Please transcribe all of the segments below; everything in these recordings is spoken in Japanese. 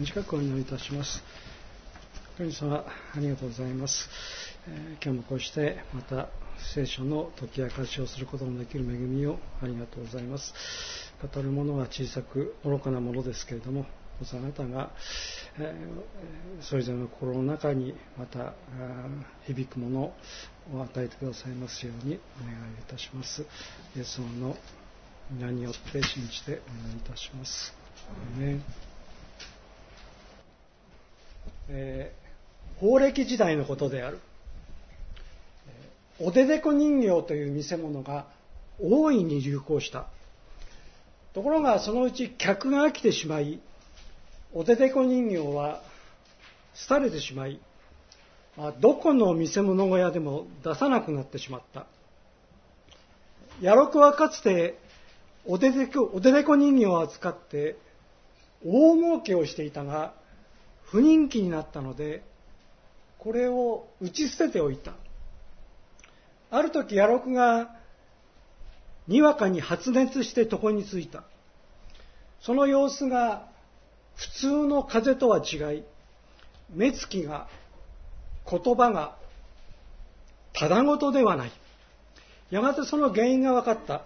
短くお祈りいたします。神様ありがとうございます、えー、今日もこうしてまた聖書の解き明かしをすることのできる恵みをありがとうございます。語るものは小さく愚かなものですけれどもあなたが、えー、それぞれの心の中にまた響くものを与えてくださいますようにお願いいたします。イエス様の皆によって信じてお願いいたします。ねえー、法暦時代のことである。おででこ人形という見せ物が大いに流行した。ところがそのうち客が飽きてしまい、おででこ人形は廃れてしまい、どこの見せ物小屋でも出さなくなってしまった。ヤロクはかつておででこおででこ人形を扱って大儲けをしていたが不人気になったのでこれを打ち捨てておいた。ある時野六がにわかに発熱して床についた。その様子が普通の風邪とは違い目つきが言葉がただごとではない。やがてその原因が分かった。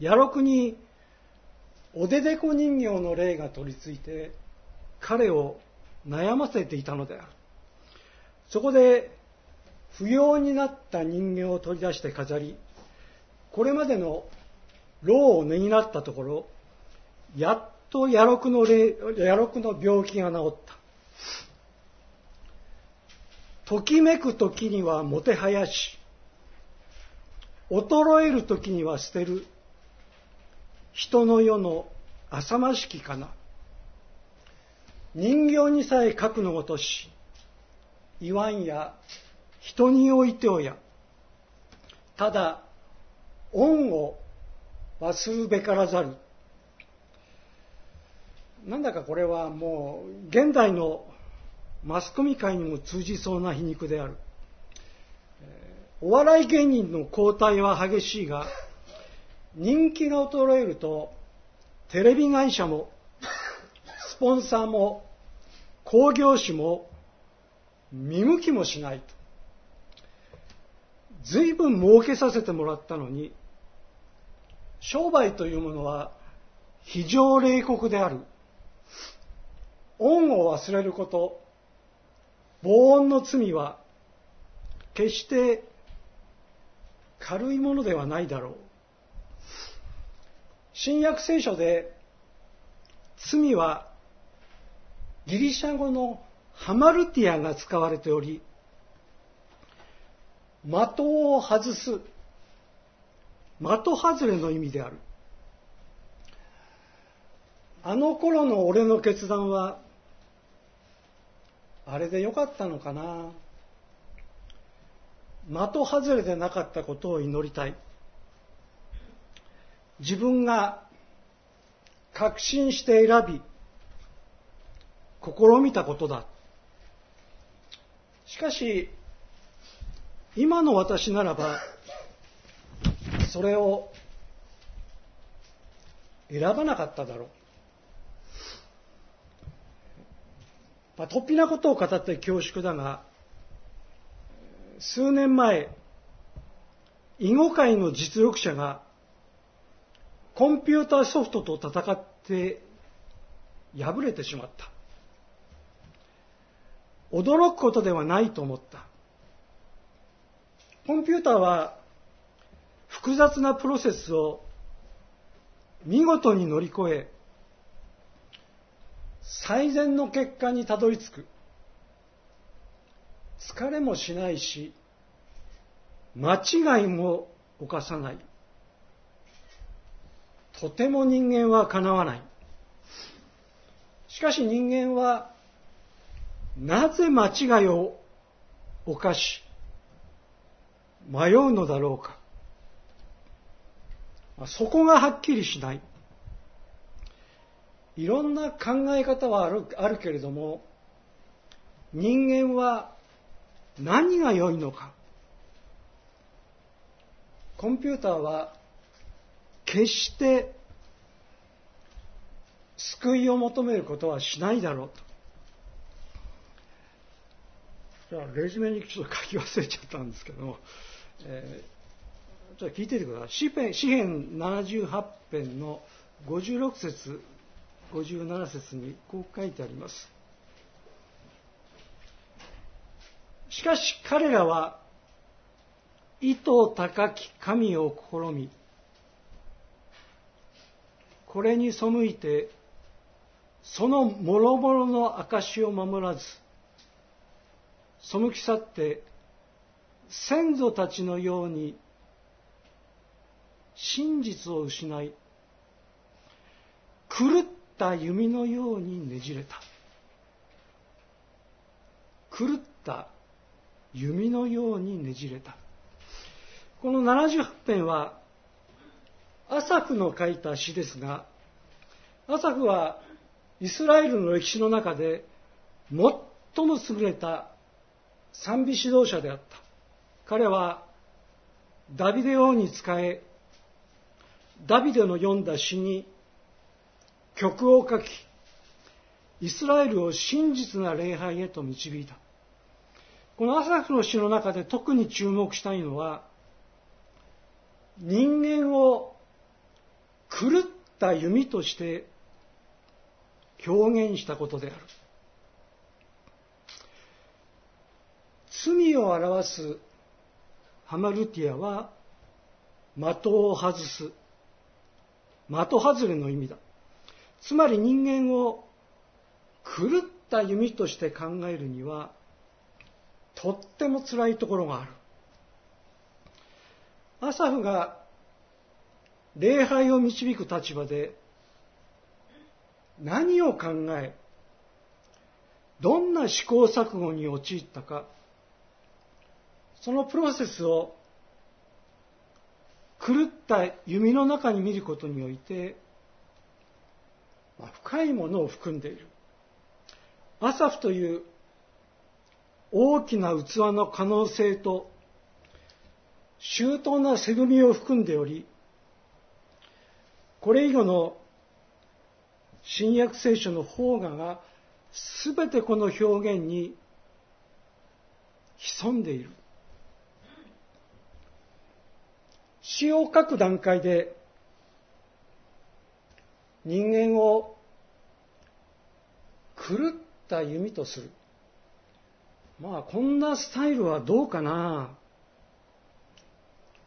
野六におででこ人形の霊が取り付いて彼を悩ませていたのである。そこで不要になった人形を取り出して飾りこれまでの労をねぎらったところやっと野六の野六の病気が治った。ときめく時にはもてはやし衰える時には捨てる。人の世の浅ましきかな。人形にさえ書くのごとし言わんや人においておや。ただ恩を忘るべからざるなんだかこれはもう現代のマスコミ界にも通じそうな皮肉である。お笑い芸人の交代は激しいが人気が衰えるとテレビ会社もスポンサーも興行師も見向きもしないと。随分儲けさせてもらったのに商売というものは非常冷酷である。恩を忘れること防音の罪は決して軽いものではないだろう。新約聖書で罪はギリシャ語のハマルティアが使われており的を外す的外れの意味である。あの頃の俺の決断はあれでよかったのかな。的外れでなかったことを祈りたい。自分が確信して選び試みたことだ。しかし今の私ならばそれを選ばなかっただろう、まあ、突飛なことを語って恐縮だが数年前囲碁界の実力者がコンピューターソフトと戦って敗れてしまった。驚くことではないと思った。コンピューターは複雑なプロセスを見事に乗り越え最善の結果にたどり着く。疲れもしないし間違いも犯さない。とても人間はかなわない。しかし人間はなぜ間違いを犯し迷うのだろうか。そこがはっきりしない。いろんな考え方はあるあるけれども人間は何が良いのか。コンピューターは決して救いを求めることはしないだろうと。じゃあ、レジュメにちょっと書き忘れちゃったんですけども、えー、ちょっと聞いててください。詩編詩編78編の56節、57節にこう書いてあります。しかし彼らは、意図高き神を試み、これに背いて、その諸々の証を守らず、背き去って先祖たちのように真実を失い狂った弓のようにねじれた。狂った弓のようにねじれた。この78編はアサフの書いた詩ですがアサフはイスラエルの歴史の中で最も優れた賛美指導者であった。彼はダビデ王に仕え、ダビデの読んだ詩に曲を書き、イスラエルを真実な礼拝へと導いた。このアサフの詩の中で特に注目したいのは、人間を狂った弓として表現したことである。罪を表すハマルティアは的を外す。的外れの意味だ。つまり人間を狂った弓として考えるにはとっても辛いところがある。アサフが礼拝を導く立場で何を考えどんな試行錯誤に陥ったかそのプロセスを狂った弓の中に見ることにおいて、まあ、深いものを含んでいる。アサフという大きな器の可能性と周到な恵みを含んでおり、これ以後の新約聖書の方画が全てこの表現に潜んでいる。詩を書く段階で人間を狂った弓とする。まあこんなスタイルはどうかな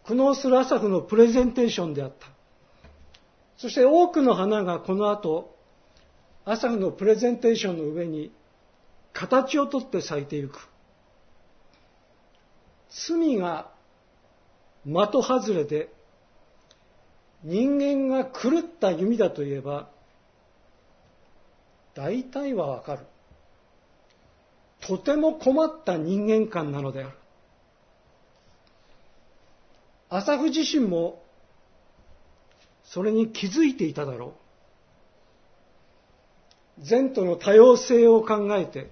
苦悩するアサフのプレゼンテーションであった。そして多くの花がこの後、アサフのプレゼンテーションの上に形をとって咲いていく。罪が的外れで人間が狂った弓だといえば大体はわかる。とても困った人間観なのである。朝フ自身もそれに気づいていただろう。前途の多様性を考えて、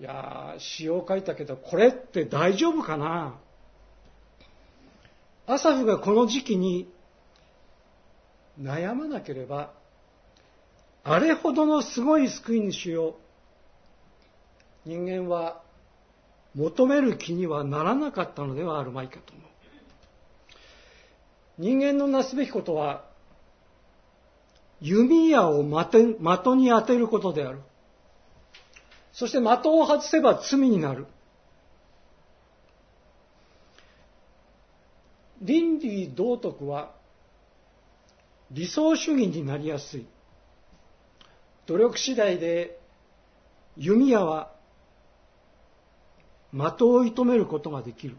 いや、詩を書いたけど、これって大丈夫かな？アサフがこの時期に悩まなければ、あれほどのすごい救い主を人間は求める気にはならなかったのではあるまいかと思う。人間のなすべきことは、弓矢を的に当てることである。そして的を外せば罪になる。倫理道徳は理想主義になりやすい。努力次第で弓矢は的を射止めることができる。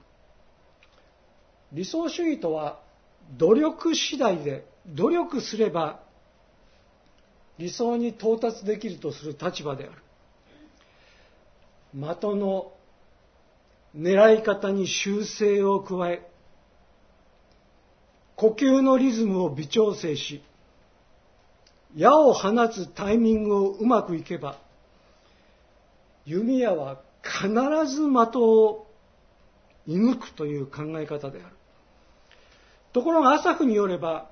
理想主義とは努力次第で努力すれば理想に到達できるとする立場である。的の狙い方に修正を加え、呼吸のリズムを微調整し、矢を放つタイミングをうまくいけば、弓矢は必ず的を射抜くという考え方である。ところが、アサフによれば、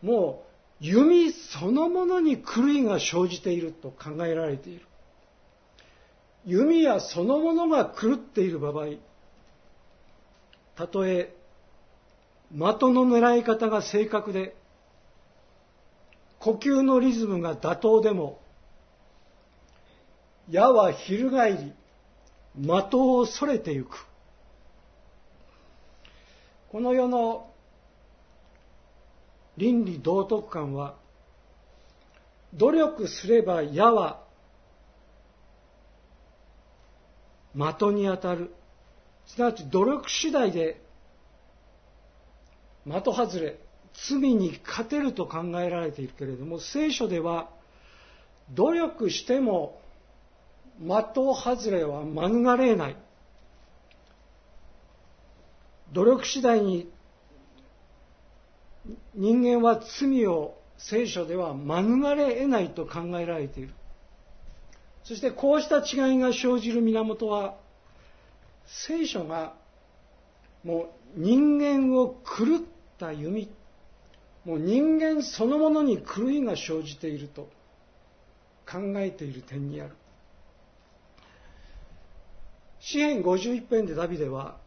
もう弓そのものに狂いが生じていると考えられている。弓矢そのものが狂っている場合、たとえ的の狙い方が正確で、呼吸のリズムが妥当でも、矢は翻り、的を逸れてゆく。この世の倫理道徳観は、努力すれば矢は的に当たる。すなわち努力次第で的外れ、罪に勝てると考えられているけれども、聖書では努力しても的外れは免れない。努力次第に人間は罪を聖書では免れ得ないと考えられている。そしてこうした違いが生じる源は、聖書がもう人間を狂った弓、もう人間そのものに狂いが生じていると考えている点にある。詩篇51編でダビデは、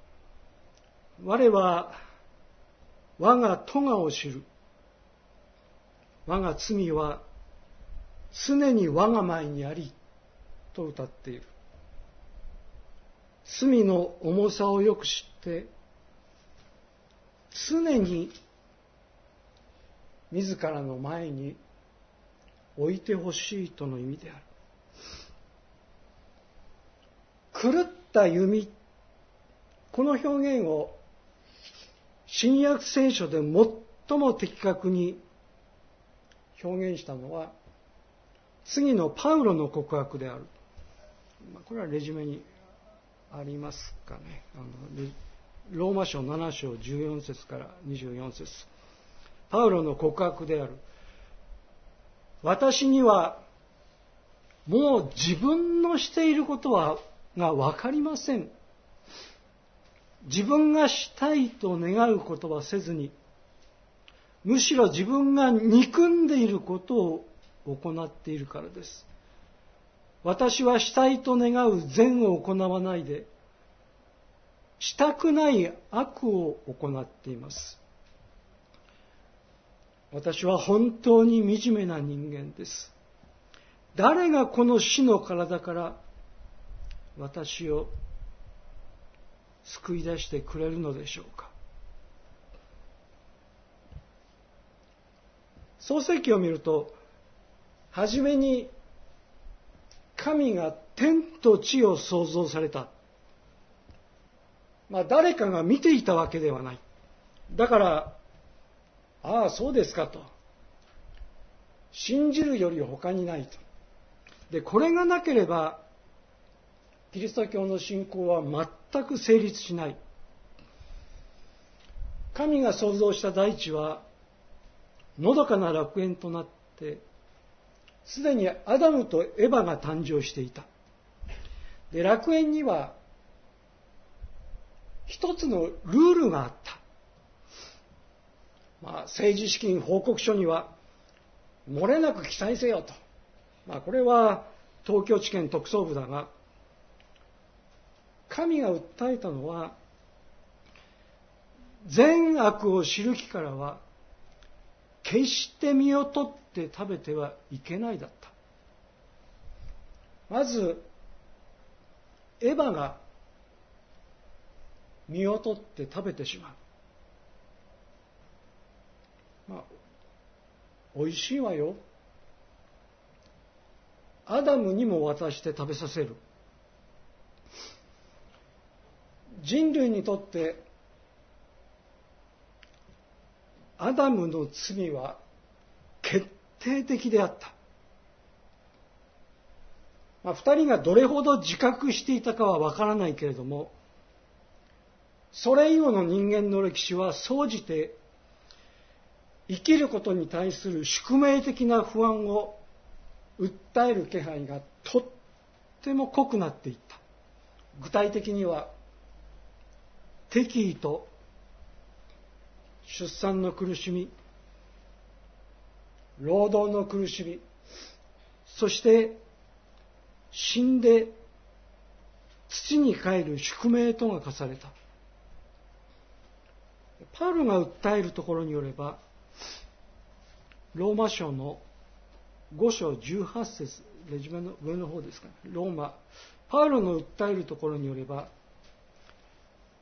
我は我が咎を知る。我が罪は常に我が前にあり、と歌っている。罪の重さをよく知って、常に自らの前に置いてほしいとの意味である。狂った弓、この表現を新約聖書で最も的確に表現したのは、次のパウロの告白である。これはレジュメにありますかね。あのローマ書7章14節から24節パウロの告白である。私にはもう自分のしていることはが分かりません。自分がしたいと願うことはせずに、むしろ自分が憎んでいることを行っているからです。私はしたいと願う善を行わないで、したくない悪を行っています。私は本当に惨めな人間です。誰がこの死の体から私を救い出してくれるのでしょうか創世記を見ると初めに神が天と地を創造された。まあ誰かが見ていたわけではない。だから、ああ、そうですかと。信じるより他にないと。で、これがなければ、キリスト教の信仰は全く成立しない。神が創造した大地は、のどかな楽園となって、すでにアダムとエヴァが誕生していた。で、楽園には、一つのルールがあった。まあ、政治資金報告書には、漏れなく記載せよと。まあ、これは東京地検特捜部だが、神が訴えたのは、善悪を知る木からは、決して身を取って食べてはいけないだった。まず、エヴァが身を取って食べてしまう。まあ、美味しいわよ。アダムにも渡して食べさせる。人類にとってアダムの罪は決定的であった。まあ、二人がどれほど自覚していたかはわからないけれども、それ以後の人間の歴史は総じて生きることに対する宿命的な不安を訴える気配がとっても濃くなっていった。具体的には敵意と出産の苦しみ労働の苦しみそして死んで土に帰る宿命とが課されたパウロが訴えるところによればローマ書の5章18節レジュメの上の方ですかね。ローマ。パウロの訴えるところによれば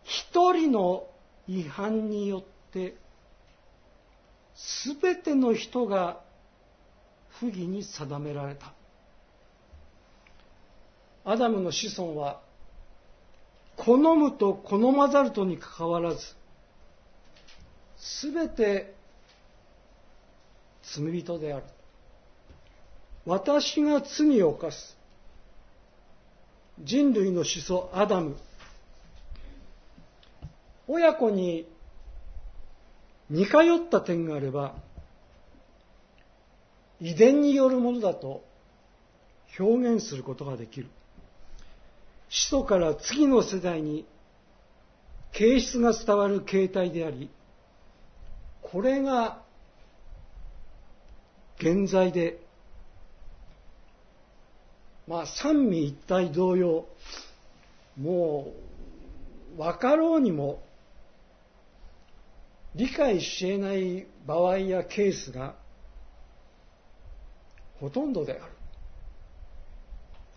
一人の違反によって全ての人が不義に定められた。アダムの子孫は好むと好まざるとにかかわらず全て罪人である。私が罪を犯す。人類の始祖アダム。親子に似通った点があれば遺伝によるものだと表現することができる。始祖から次の世代に形質が伝わる形態でありこれが現在でまあ三位一体同様もう分かろうにも理解し得ない場合やケースがほとんどである。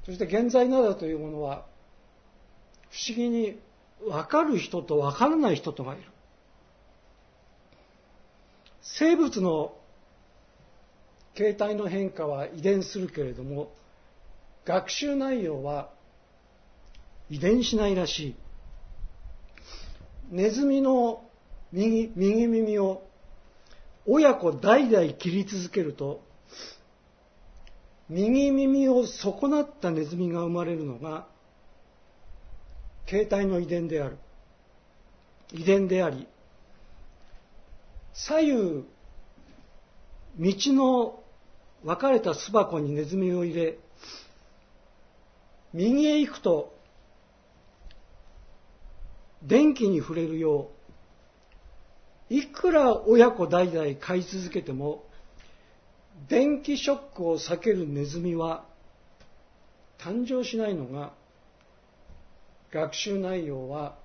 そして現在などというものは不思議に分かる人と分からない人とがいる。生物の形態の変化は遺伝するけれども学習内容は遺伝しないらしい。ネズミの右右耳を親子代々切り続けると右耳を損なったネズミが生まれるのが形態の遺伝である。遺伝であり左右道の分かれた巣箱にネズミを入れ右へ行くと電気に触れるよういくら親子代々飼い続けても電気ショックを避けるネズミは誕生しないのが学習内容は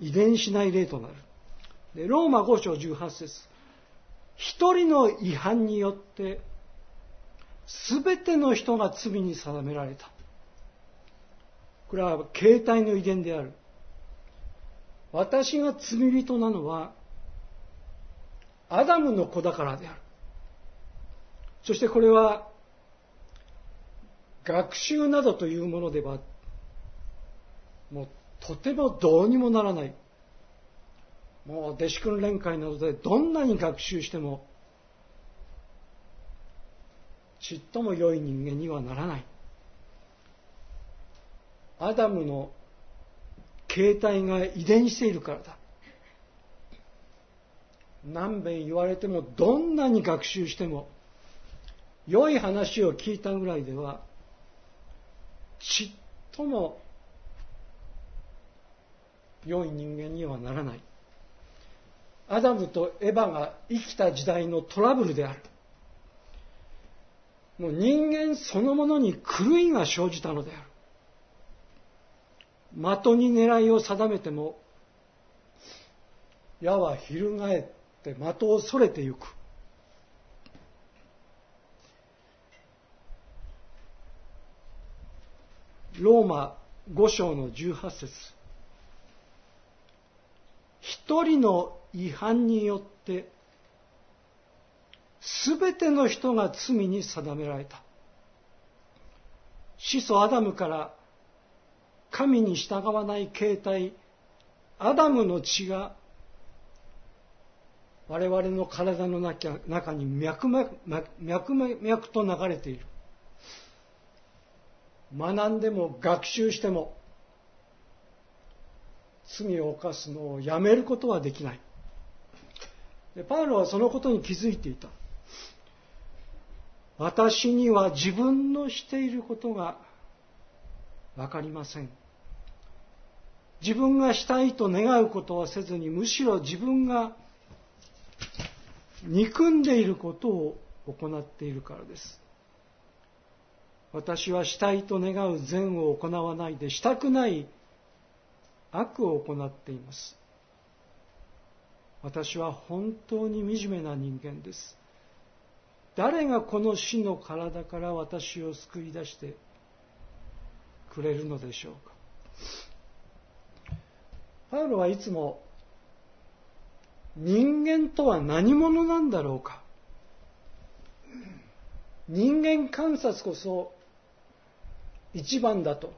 遺伝しない例となる。でローマ5章18節一人の違反によって全ての人が罪に定められた。これは形態の遺伝である。私が罪人なのはアダムの子だからである。そしてこれは学習などというものではもうとてもどうにもならない。もう弟子訓練会などでどんなに学習してもちっとも良い人間にはならない。アダムの形態が遺伝しているからだ。何べん言われてもどんなに学習しても良い話を聞いたぐらいではちっとも良い人間にはならないアダムとエヴァが生きた時代のトラブルである。もう人間そのものに狂いが生じたのである。的に狙いを定めても矢は翻って的をそれてゆく。ローマ5章の18節。一人の違反によって全ての人が罪に定められた。始祖アダムから神に従わない形態アダムの血が我々の体の中に脈々脈々と流れている。学んでも学習しても罪を犯すのをやめることはできない。パウロはそのことに気づいていた。私には自分のしていることが分かりません。自分がしたいと願うことはせずにむしろ自分が憎んでいることを行っているからです。私はしたいと願う善を行わないでしたくない悪を行っています。私は本当に惨めな人間です。誰がこの死の体から私を救い出してくれるのでしょうか。パウロはいつも人間とは何者なんだろうか。人間観察こそ一番だと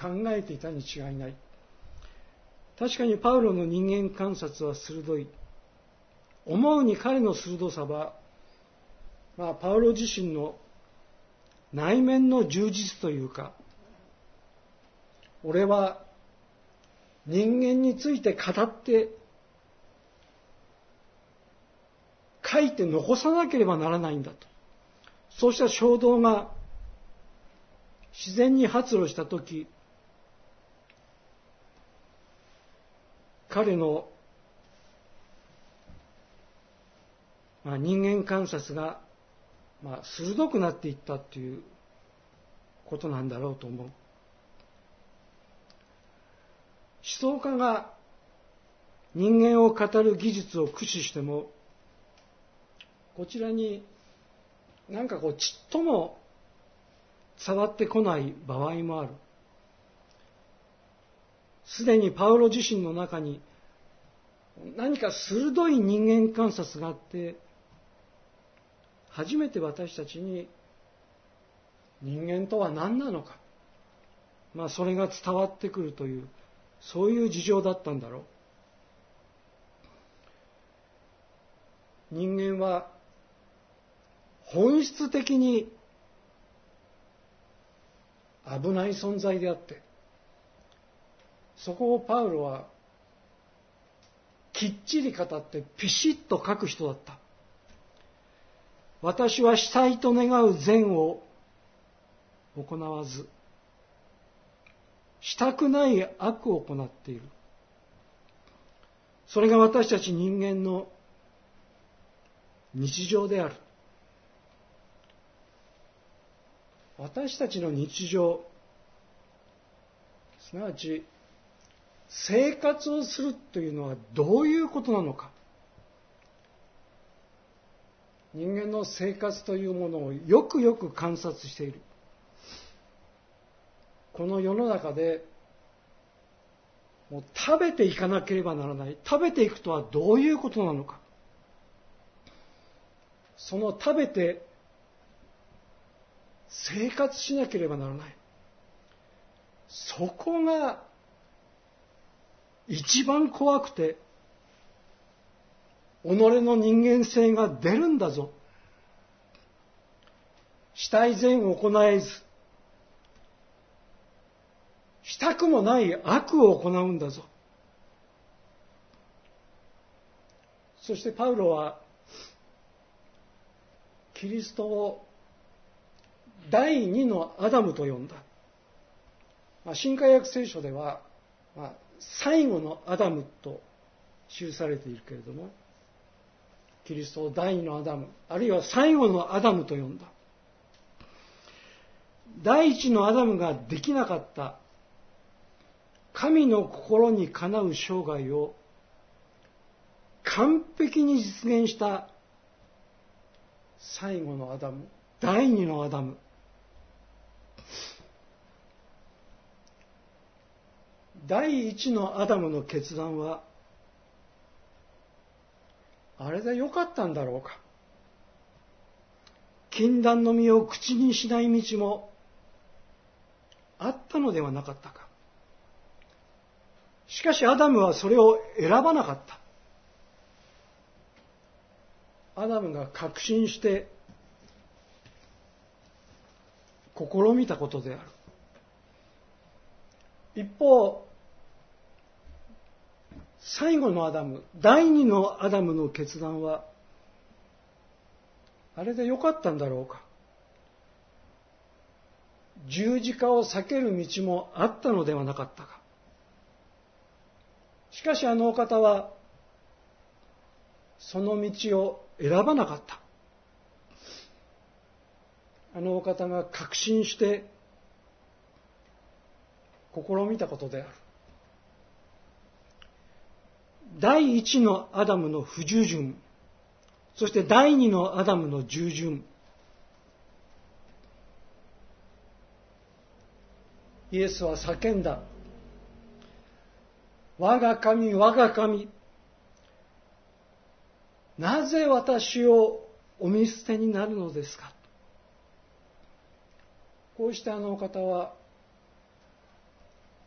考えていたに違いない。確かにパウロの人間観察は鋭い。思うに彼の鋭さは、まあ、パウロ自身の内面の充実というか俺は人間について語って書いて残さなければならないんだと。そうした衝動が自然に発露した時彼の、まあ、人間観察が、まあ、鋭くなっていったということなんだろうと思う。思想家が人間を語る技術を駆使してもこちらになんかこうちっとも伝わってこない場合もあるすでにパウロ自身の中に何か鋭い人間観察があって初めて私たちに人間とは何なのか。まあそれが伝わってくるというそういう事情だったんだろう。人間は本質的に危ない存在であってそこをパウロはきっちり語ってピシッと書く人だった私はしたいと願う善を行わずしたくない悪を行っている。それが私たち人間の日常である。私たちの日常、すなわち生活をするというのはどういうことなのか。人間の生活というものをよくよく観察している。この世の中でもう食べていかなければならない食べていくとはどういうことなのかその食べて生活しなければならないそこが一番怖くて己の人間性が出るんだぞ死体善を行えずしたくもない悪を行うんだぞ。そしてパウロは、キリストを第二のアダムと呼んだ。まあ、新海約聖書では、まあ、最後のアダムと記されているけれども、キリストを第二のアダム、あるいは最後のアダムと呼んだ。第一のアダムができなかった神の心にかなう生涯を完璧に実現した最後のアダム、第二のアダム。第一のアダムの決断は、あれでよかったんだろうか。禁断の実を口にしない道もあったのではなかったか。しかしアダムはそれを選ばなかった。アダムが確信して試みたことである。一方、最後のアダム、第二のアダムの決断は、あれでよかったんだろうか。十字架を避ける道もあったのではなかったか。しかしあのお方は、その道を選ばなかったあのお方が確信して試みたことである第一のアダムの不従順。そして第二のアダムの従順。イエスは叫んだ。我が神我が神。なぜ私をお見捨てになるのですか？こうしてあのお方は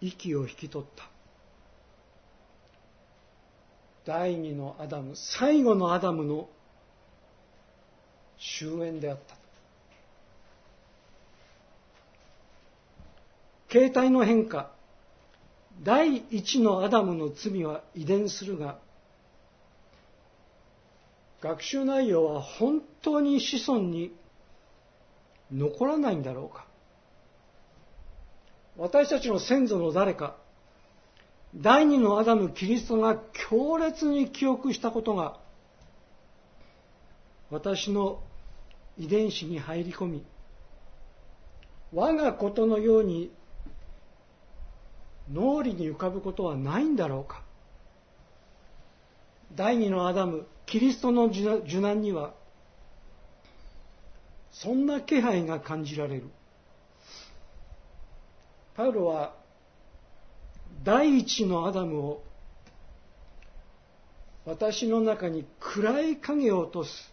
息を引き取った。第二のアダム最後のアダムの終焉であった。形態の変化。第一のアダムの罪は遺伝するが学習内容は本当に子孫に残らないんだろうか。私たちの先祖の誰か第二のアダムキリストが強烈に記憶したことが私の遺伝子に入り込み我がことのように脳裏に浮かぶことはないんだろうか。第二のアダムキリストの受難にはそんな気配が感じられる。パウロは第一のアダムを私の中に暗い影を落とす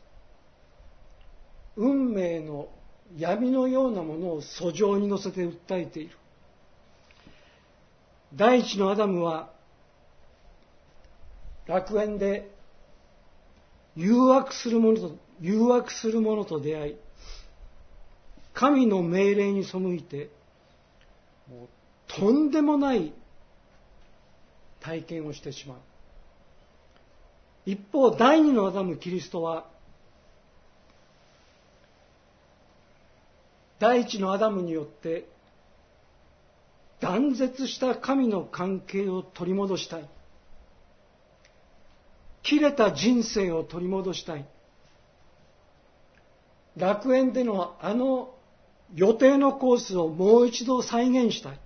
運命の闇のようなものを訴状に乗せて訴えている。第一のアダムは楽園で誘惑する者と誘惑する者と出会い神の命令に背いてとんでもない体験をしてしまう。一方第二のアダムキリストは第一のアダムによって断絶した神の関係を取り戻したい。切れた人生を取り戻したい。楽園でのあの予定のコースをもう一度再現したい。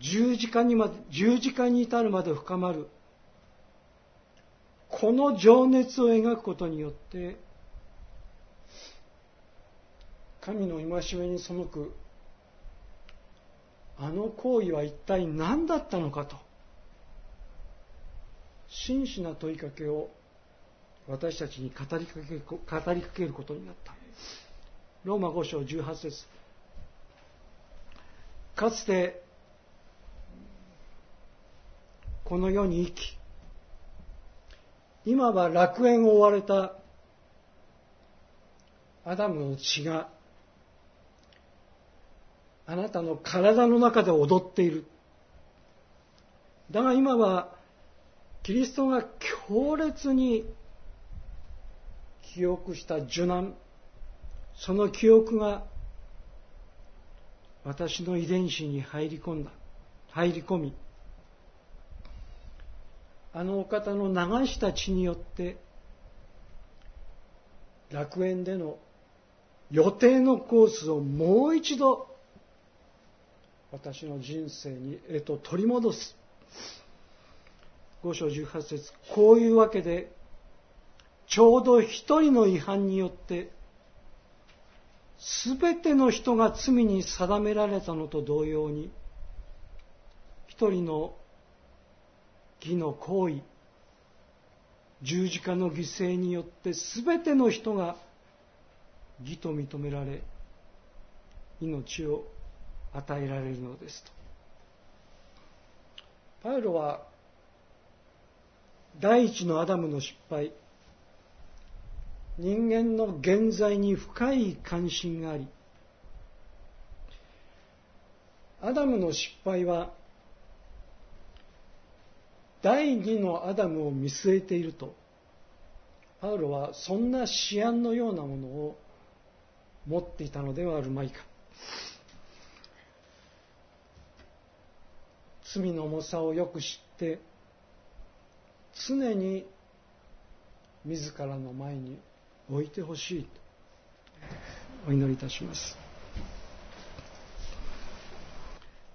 十字架にまで十字架に至るまで深まる。この情熱を描くことによって神の戒めに背くあの行為は一体何だったのかと真摯な問いかけを私たちに語りかけ語りかけることになった。ローマ5章18節。かつてこの世に生き今は楽園を追われたアダムの血があなたの体の中で踊っている。だが今は、キリストが強烈に記憶した受難、その記憶が私の遺伝子に入り込んだ、入り込み、あのお方の流した血によって、楽園での予定のコースをもう一度私の人生に、えっと、取り戻す。5章18節こういうわけで、ちょうど一人の違反によって、すべての人が罪に定められたのと同様に、一人の義の行為、十字架の犠牲によってすべての人が義と認められ、命を与えられるのですと。パウロは第一のアダムの失敗人間の現在に深い関心がありアダムの失敗は第二のアダムを見据えていると。パウロはそんな思案のようなものを持っていたのではあるまいか。罪の重さをよく知って常に自らの前に置いてほしいと。お祈りいたします。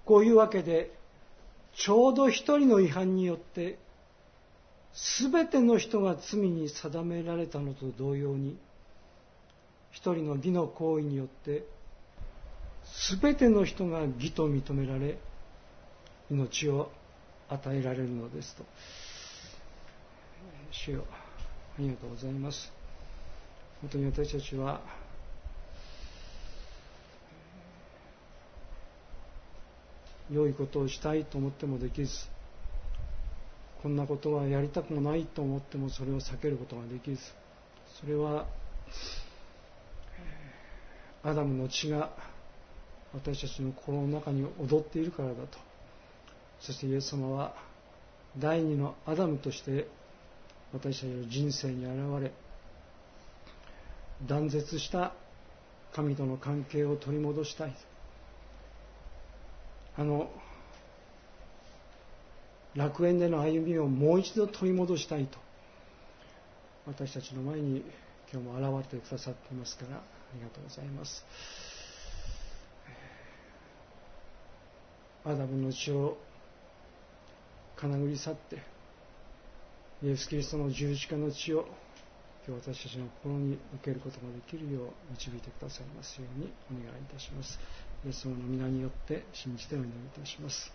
こういうわけでちょうど一人の違反によって全ての人が罪に定められたのと同様に一人の義の行為によって全ての人が義と認められ命を与えられるのですと。主よありがとうございます。本当に私たちは良いことをしたいと思ってもできずこんなことはやりたくもないと思ってもそれを避けることができずそれはアダムの血が私たちの心の中に踊っているからだと。そしてイエス様は第二のアダムとして私たちの人生に現れ断絶した神との関係を取り戻したい。あの楽園での歩みをもう一度取り戻したいと私たちの前に今日も現れてくださっていますからありがとうございますアダムの血を金繰り去ってイエス・キリストの十字架の血を今日私たちの心に受けることができるよう導いてくださいますようにお願いいたします。イエス様の皆によって信じてお祈りいたします。